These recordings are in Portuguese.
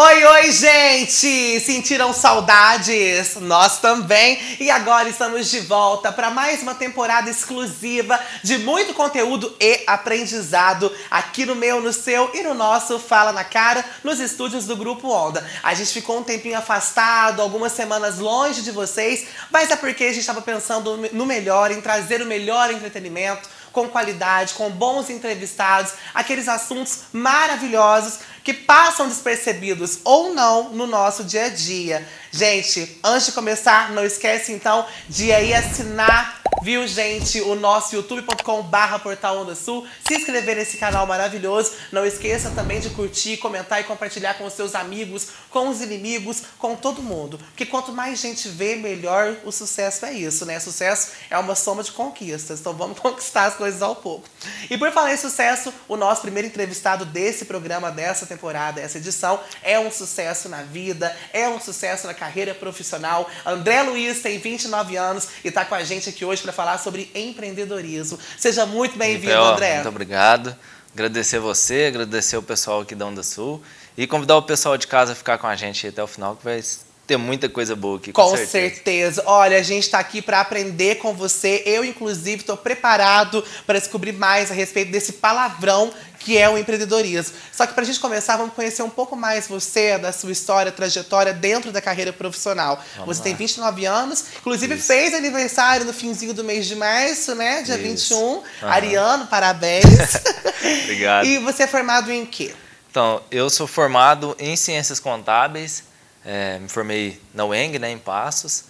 Oi, oi, gente! Sentiram saudades? Nós também! E agora estamos de volta para mais uma temporada exclusiva de muito conteúdo e aprendizado aqui no meu, no seu e no nosso Fala na Cara, nos estúdios do Grupo Onda. A gente ficou um tempinho afastado, algumas semanas longe de vocês, mas é porque a gente estava pensando no melhor, em trazer o melhor entretenimento com qualidade, com bons entrevistados, aqueles assuntos maravilhosos que passam despercebidos ou não no nosso dia a dia. Gente, antes de começar, não esquece então de aí assinar Viu, gente? O nosso youtube.com barra Portal Onda Sul. Se inscrever nesse canal maravilhoso. Não esqueça também de curtir, comentar e compartilhar com os seus amigos, com os inimigos, com todo mundo. Porque quanto mais gente vê, melhor o sucesso é isso, né? Sucesso é uma soma de conquistas. Então vamos conquistar as coisas ao pouco. E por falar em sucesso, o nosso primeiro entrevistado desse programa, dessa temporada, essa edição, é um sucesso na vida, é um sucesso na carreira profissional. André Luiz tem 29 anos e está com a gente aqui hoje para falar sobre empreendedorismo. Seja muito bem-vindo, André. Muito obrigado. Agradecer você, agradecer o pessoal aqui da Onda Sul e convidar o pessoal de casa a ficar com a gente até o final, que vai ter muita coisa boa aqui, com, com certeza. certeza. Olha, a gente está aqui para aprender com você. Eu, inclusive, estou preparado para descobrir mais a respeito desse palavrão que é o empreendedorismo. Só que para a gente começar, vamos conhecer um pouco mais você, da sua história, trajetória dentro da carreira profissional. Vamos você lá. tem 29 anos, inclusive Isso. fez aniversário no finzinho do mês de março, né? Dia Isso. 21. Uhum. Ariano, parabéns. Obrigado. E você é formado em quê? Então, eu sou formado em Ciências Contábeis é, me formei na UENG, né, em Passos,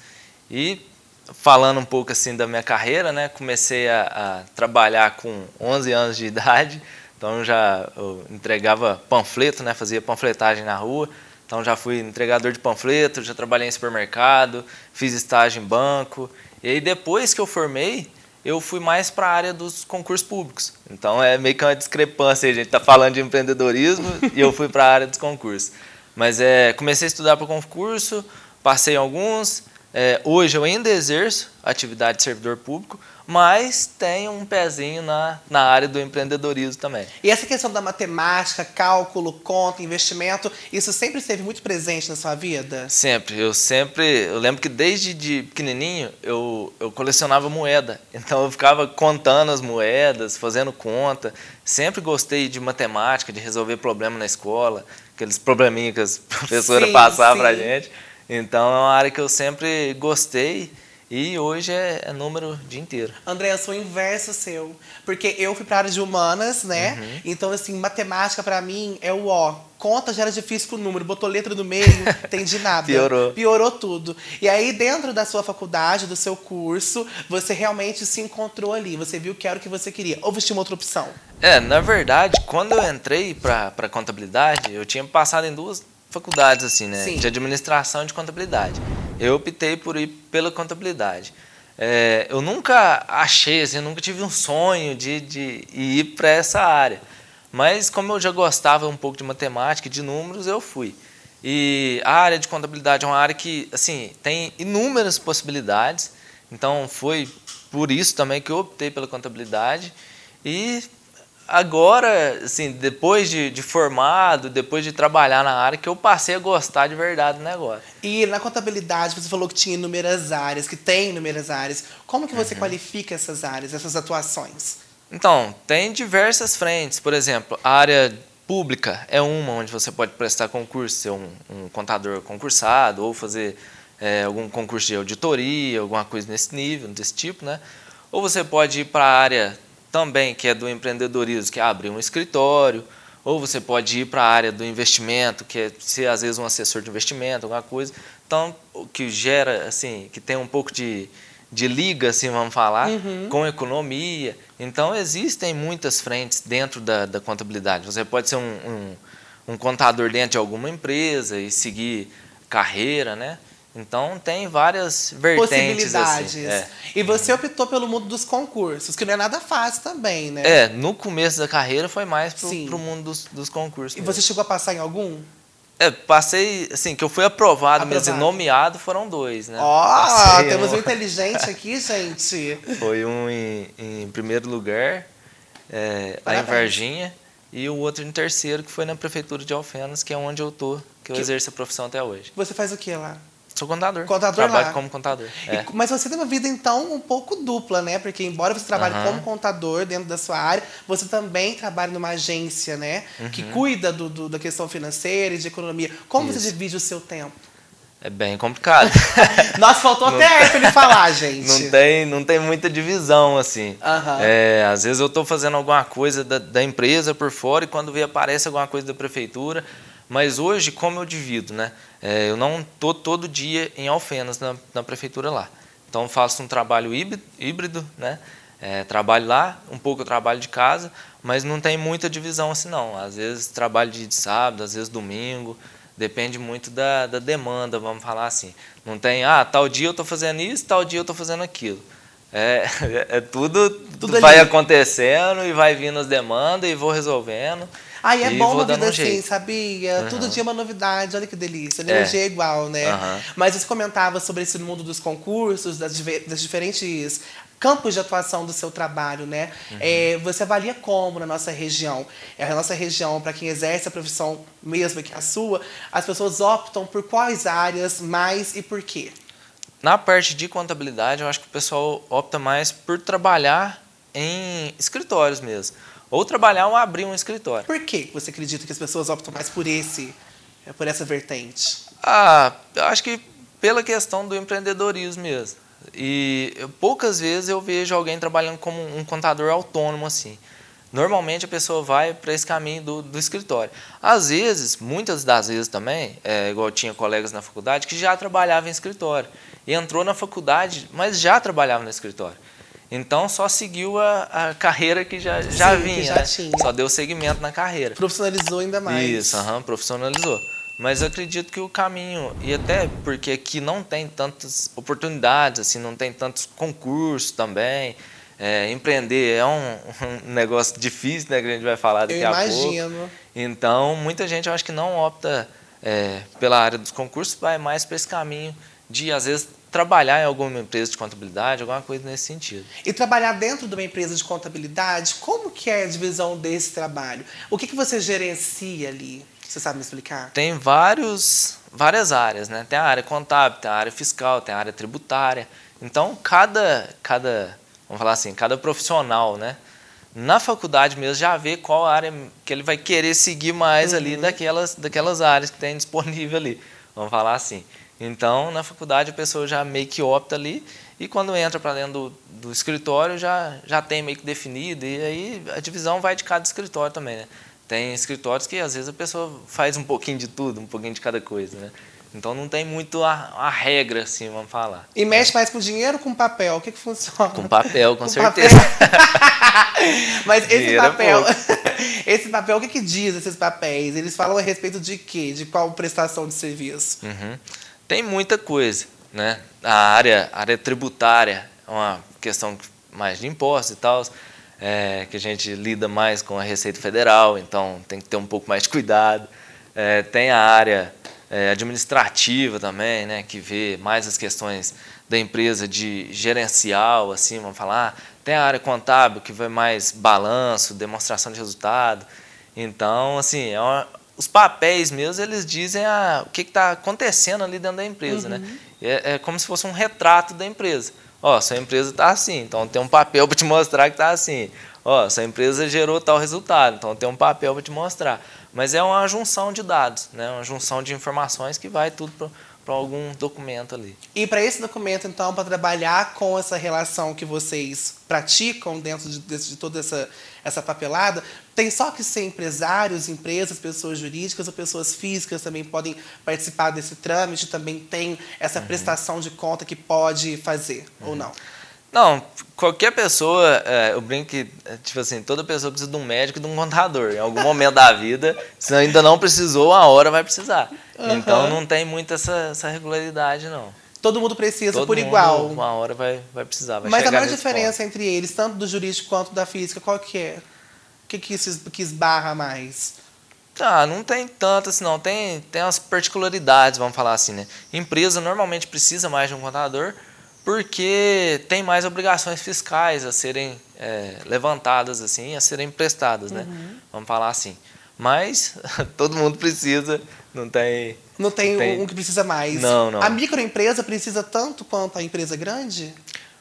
e falando um pouco assim da minha carreira, né, comecei a, a trabalhar com 11 anos de idade, então já entregava panfleto, né, fazia panfletagem na rua, então já fui entregador de panfleto, já trabalhei em supermercado, fiz estágio em banco, e aí depois que eu formei, eu fui mais para a área dos concursos públicos. Então é meio que uma discrepância, a gente está falando de empreendedorismo e eu fui para a área dos concursos. Mas é, comecei a estudar para o concurso, passei alguns. É, hoje eu ainda exerço atividade de servidor público, mas tenho um pezinho na, na área do empreendedorismo também. E essa questão da matemática, cálculo, conta, investimento, isso sempre esteve muito presente na sua vida? Sempre. Eu sempre. Eu lembro que desde de pequenininho eu, eu colecionava moeda. Então eu ficava contando as moedas, fazendo conta. Sempre gostei de matemática, de resolver problema na escola aqueles probleminhas que as professoras passavam para a gente. Então é uma área que eu sempre gostei e hoje é, é número o dia inteiro. André, eu sou o inverso seu. Porque eu fui para área de humanas, né? Uhum. Então, assim, matemática para mim é o ó. Conta já era difícil com o número, botou letra no meio, entendi nada. Piorou. Piorou tudo. E aí, dentro da sua faculdade, do seu curso, você realmente se encontrou ali. Você viu que era o que você queria. Ou você tinha uma outra opção? É, na verdade, quando eu entrei para contabilidade, eu tinha passado em duas faculdades, assim, né? Sim. De administração e de contabilidade eu optei por ir pela contabilidade. É, eu nunca achei, assim, eu nunca tive um sonho de, de ir para essa área. Mas como eu já gostava um pouco de matemática e de números, eu fui. E a área de contabilidade é uma área que assim tem inúmeras possibilidades. Então foi por isso também que eu optei pela contabilidade e agora, assim, depois de, de, formado, depois de trabalhar na área, que eu passei a gostar de verdade do negócio. E na contabilidade, você falou que tinha inúmeras áreas, que tem inúmeras áreas. Como que você uhum. qualifica essas áreas, essas atuações? Então, tem diversas frentes. Por exemplo, a área pública é uma onde você pode prestar concurso, ser um, um contador concursado ou fazer é, algum concurso de auditoria, alguma coisa nesse nível, desse tipo, né? Ou você pode ir para a área também que é do empreendedorismo, que é abrir um escritório, ou você pode ir para a área do investimento, que é ser às vezes um assessor de investimento, alguma coisa. Então, o que gera, assim, que tem um pouco de, de liga, assim, vamos falar, uhum. com economia. Então, existem muitas frentes dentro da, da contabilidade. Você pode ser um, um, um contador dentro de alguma empresa e seguir carreira, né? Então tem várias vertentes. Assim, Possibilidades. Assim, é. E você optou pelo mundo dos concursos, que não é nada fácil também, né? É, no começo da carreira foi mais pro, pro mundo dos, dos concursos. E mesmo. você chegou a passar em algum? É, passei, assim, que eu fui aprovado, aprovado. mesmo e nomeado foram dois, né? Ó, oh, temos um... um inteligente aqui, gente. Foi um em, em primeiro lugar, é, lá em Varginha, e o outro em terceiro, que foi na prefeitura de Alfenas, que é onde eu tô, que eu Que- exerço a profissão até hoje. Você faz o que lá? Sou contador. Contador Trabalho lá. como contador. E- É. mas você tem uma vida, então, um pouco dupla, né? Porque, embora você trabalhe Aham. como contador dentro da sua área, você também trabalha numa agência, né? Que cuida do, do- da questão financeira e de economia. Como você Uhum. Isso. divide o seu tempo? É bem complicado. Nossa, faltou até ar pra ele falar, gente. não, tem, não tem muita divisão, assim. Aham. É, às vezes eu estou fazendo alguma coisa da, da empresa por fora e quando vê aparece alguma coisa da prefeitura. Mas hoje, como eu divido, né? É, eu não estou todo dia em Alfenas, na, na prefeitura lá. Então faço um trabalho híbrido, híbrido né? É, trabalho lá, um pouco eu trabalho de casa, mas não tem muita divisão assim não. Às vezes trabalho de sábado, às vezes domingo. Depende muito da, da demanda, vamos falar assim. Não tem, ah, tal dia eu estou fazendo isso, tal dia eu estou fazendo aquilo. É, é tudo, Tudo vai ali. acontecendo e vai vindo as demandas e vou resolvendo. Aí é bom vida um assim, jeito. sabia? Todo Aham. dia é uma novidade, olha que delícia. É. energia é igual, né? Aham. Mas você comentava sobre esse mundo dos concursos, das, das diferentes campos de atuação do seu trabalho, né? Uhum. É, você avalia como na nossa região? É, a nossa região, para quem exerce a profissão mesmo que a sua, as pessoas optam por quais áreas mais e por quê? Na parte de contabilidade, eu acho que o pessoal opta mais por trabalhar em escritórios mesmo. Ou trabalhar ou abrir um escritório. Por que você acredita que as pessoas optam mais por esse, é, por essa vertente? Ah, eu acho que pela questão do empreendedorismo mesmo. E poucas vezes eu vejo alguém trabalhando como um contador autônomo assim. Normalmente a pessoa vai para esse caminho do, do escritório. Às vezes, muitas das vezes também, é, igual eu tinha colegas na faculdade que já trabalhavam em escritório. E entrou na faculdade, mas já trabalhava no escritório. Então só seguiu a, a carreira que já, já Sim, que vinha. já né? tinha. Só deu segmento na carreira. Profissionalizou ainda mais. Isso, aham, profissionalizou. Mas eu acredito que o caminho, e até porque aqui não tem tantas oportunidades, assim, não tem tantos concursos também. É, empreender é um, um negócio difícil, né, que a gente vai falar daqui Eu a pouco. imagino. Então, muita gente eu acho que não opta é, pela área dos concursos, vai mais para esse caminho de, às vezes, trabalhar em alguma empresa de contabilidade, alguma coisa nesse sentido. E trabalhar dentro de uma empresa de contabilidade, como que é a divisão desse trabalho? O que, que você gerencia ali? Você sabe me explicar? tem vários, várias áreas, né? Tem a área contábil, tem a área fiscal, tem a área tributária. Então, cada, cada vamos falar assim, cada profissional, né? Na faculdade mesmo já vê qual área que ele vai querer seguir mais ali daquelas, daquelas áreas que tem disponível ali. Vamos falar assim. Então, na faculdade a pessoa já meio que opta ali e quando entra para dentro do, do escritório já, já tem meio que definido e aí a divisão vai de cada escritório também, né? Tem escritórios que às vezes a pessoa faz um pouquinho de tudo, um pouquinho de cada coisa, né? Então não tem muito a, a regra, assim, vamos falar. E mexe mais com dinheiro ou com papel? O que, que funciona? Com papel, com, Com certeza. Mas esse Dinheiro é papel, esse papel, o que, que diz esses papéis? Eles falam a respeito de quê? De qual prestação de serviço? Uhum. Tem muita coisa, né? A área, área tributária é uma questão mais de impostos e tal, é, que a gente lida mais com a Receita Federal, então tem que ter um pouco mais de cuidado. É, tem a área é, administrativa também, né? Que vê mais as questões da empresa de gerencial, assim, vamos falar. Tem a área contábil que vê mais balanço, demonstração de resultado. Então, assim, é uma- os papéis mesmo, eles dizem a, o que está acontecendo ali dentro da empresa, né? É, é como se fosse um retrato da empresa. Ó, sua empresa está assim, então tem um papel para te mostrar que está assim. Ó, sua empresa gerou tal resultado, então tem um papel para te mostrar. Mas é uma junção de dados, né? Uma junção de informações que vai tudo para algum documento ali. E para esse documento, então, para trabalhar com essa relação que vocês praticam dentro de, de- de toda essa, essa papelada, tem só que ser empresários, empresas, pessoas jurídicas ou pessoas físicas também podem participar desse trâmite, também tem essa prestação de conta que pode fazer, ou não? Não, qualquer pessoa, é, eu brinco que, é, tipo assim, toda pessoa precisa de um médico e de um contador. Em algum momento da vida, se ainda não precisou, uma hora vai precisar. Então Aham. não tem muito essa, essa regularidade, não. Todo mundo precisa Todo por mundo, igual. Uma hora vai, vai precisar. Vai Mas a maior diferença entre eles, tanto do jurídico quanto da física, qual que é? O que, que, isso, que esbarra mais? ponto. Ah, não tem tanto assim, não. Tem, tem umas particularidades, vamos falar assim, né? Empresa normalmente precisa mais de um contador, porque tem mais obrigações fiscais a serem é, levantadas assim, a serem prestadas, né? Uhum. Vamos falar assim. Mas todo mundo precisa, não tem. Não tem, Tem. um que precisa mais. Não, não. A microempresa precisa tanto quanto a empresa grande?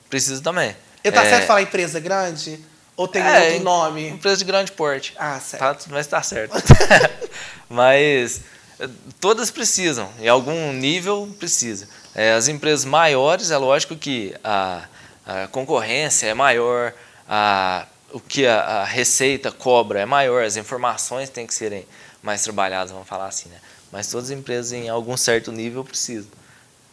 Precisa também. Eu tá É, certo falar empresa grande? Ou tem É, outro nome? Empresa de grande porte. Ah, certo. Tá, mas tá certo. mas eh, todas precisam, em algum nível precisa. Eh, as empresas maiores, é lógico que a, a concorrência é maior, a, o que a, a receita cobra é maior, as informações têm que serem mais trabalhadas, vamos falar assim, né? Mas todas as empresas em algum certo nível precisam.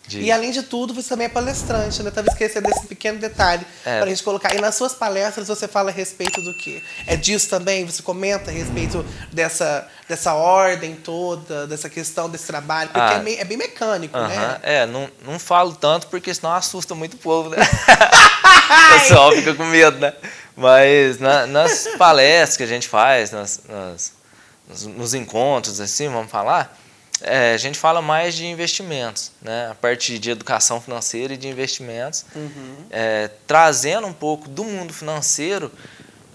De- E além de tudo, você também é palestrante, né? Tava esquecendo desse pequeno detalhe É. pra gente colocar. E nas suas palestras você fala a respeito do quê? É disso também? Você comenta a respeito dessa, dessa ordem toda, dessa questão desse trabalho? Porque Ah. é, meio- é bem mecânico, Aham, né? É, não, não falo tanto porque senão assusta muito o povo, né? o pessoal fica com medo, né? Mas na- nas palestras que a gente faz, nas, nas- nos, nos encontros, assim, vamos falar, é, a gente fala mais de investimentos, né? A parte de educação financeira e de investimentos, Uhum. é, trazendo um pouco do mundo financeiro,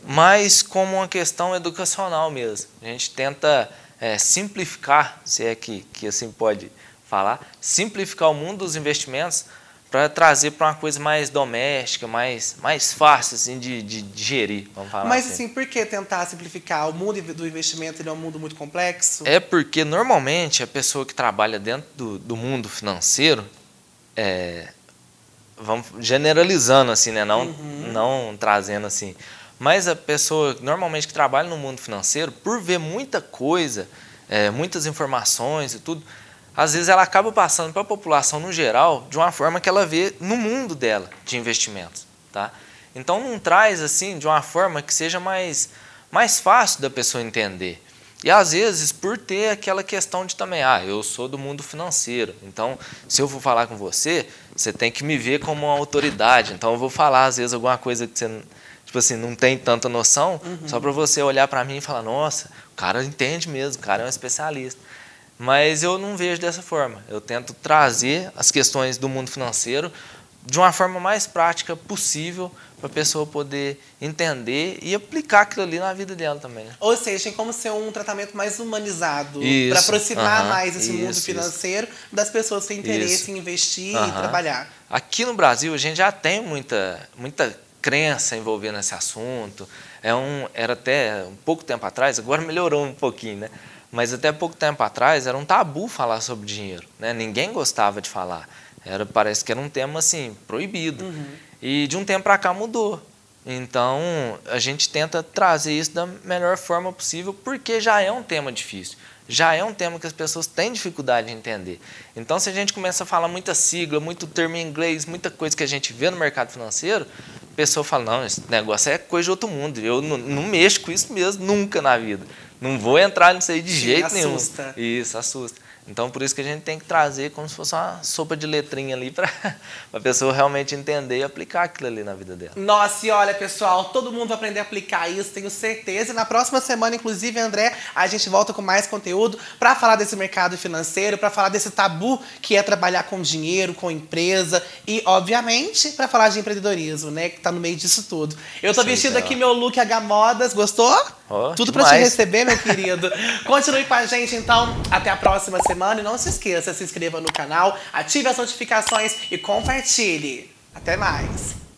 mas como uma questão educacional mesmo. A gente tenta é, simplificar, se é que, que assim pode falar, simplificar o mundo dos investimentos para trazer para uma coisa mais doméstica, mais, mais fácil assim, de, de digerir, vamos falar Mas assim. assim, por que tentar simplificar? O mundo do investimento ele é um mundo muito complexo? É porque normalmente a pessoa que trabalha dentro do, do mundo financeiro, é, vamos generalizando assim, né? Não, não trazendo assim. Mas a pessoa normalmente que trabalha no mundo financeiro, por ver muita coisa, é, muitas informações e tudo, às vezes ela acaba passando para a população no geral de uma forma que ela vê no mundo dela de investimentos, tá? Então não traz assim de uma forma que seja mais mais fácil da pessoa entender. E às vezes por ter aquela questão de também, ah, eu sou do mundo financeiro, então se eu for falar com você, você tem que me ver como uma autoridade. Então eu vou falar às vezes alguma coisa que você tipo assim, não tem tanta noção, só para você olhar para mim e falar, nossa, o cara entende mesmo, o cara é um especialista. Mas eu não vejo dessa forma. Eu tento trazer as questões do mundo financeiro de uma forma mais prática possível para a pessoa poder entender e aplicar aquilo ali na vida dela também. né? Ou seja, tem como ser um tratamento mais humanizado Isso, para aproximar aham, mais esse mundo isso, financeiro das pessoas que têm interesse Isso. em investir e Aham. trabalhar. Aqui no Brasil a gente já tem muita, muita crença envolvendo esse assunto. É um, era até um pouco tempo atrás, agora melhorou um pouquinho, né? Mas até pouco tempo atrás era um tabu falar sobre dinheiro, né? Ninguém gostava de falar. Era, parece que era um tema assim proibido. E de um tempo para cá mudou. Então a gente tenta trazer isso da melhor forma possível, porque já é um tema difícil. Já é um tema que as pessoas têm dificuldade de entender. Então, se a gente começa a falar muita sigla, muito termo em inglês, muita coisa que a gente vê no mercado financeiro, pessoa fala: não, esse negócio é coisa de outro mundo. Eu não, não mexo com isso mesmo, nunca na vida. Não vou entrar nisso aí de Sim, jeito nenhum. assusta. Isso, assusta. Então, por isso que a gente tem que trazer como se fosse uma sopa de letrinha ali para a pessoa realmente entender e aplicar aquilo ali na vida dela. Nossa, e olha, pessoal, todo mundo vai aprender a aplicar isso, tenho certeza. E na próxima semana, inclusive, André, a gente volta com mais conteúdo para falar desse mercado financeiro, para falar desse tabu que é trabalhar com dinheiro, com empresa e, obviamente, para falar de empreendedorismo, né, que tá no meio disso tudo. Eu tô Sim, vestindo aqui meu look H Modas, gostou? Ó, Tudo para te receber, meu querido. Continue com a gente, então, até a próxima semana. E não se esqueça, se inscreva no canal, ative as notificações e compartilhe. Até mais.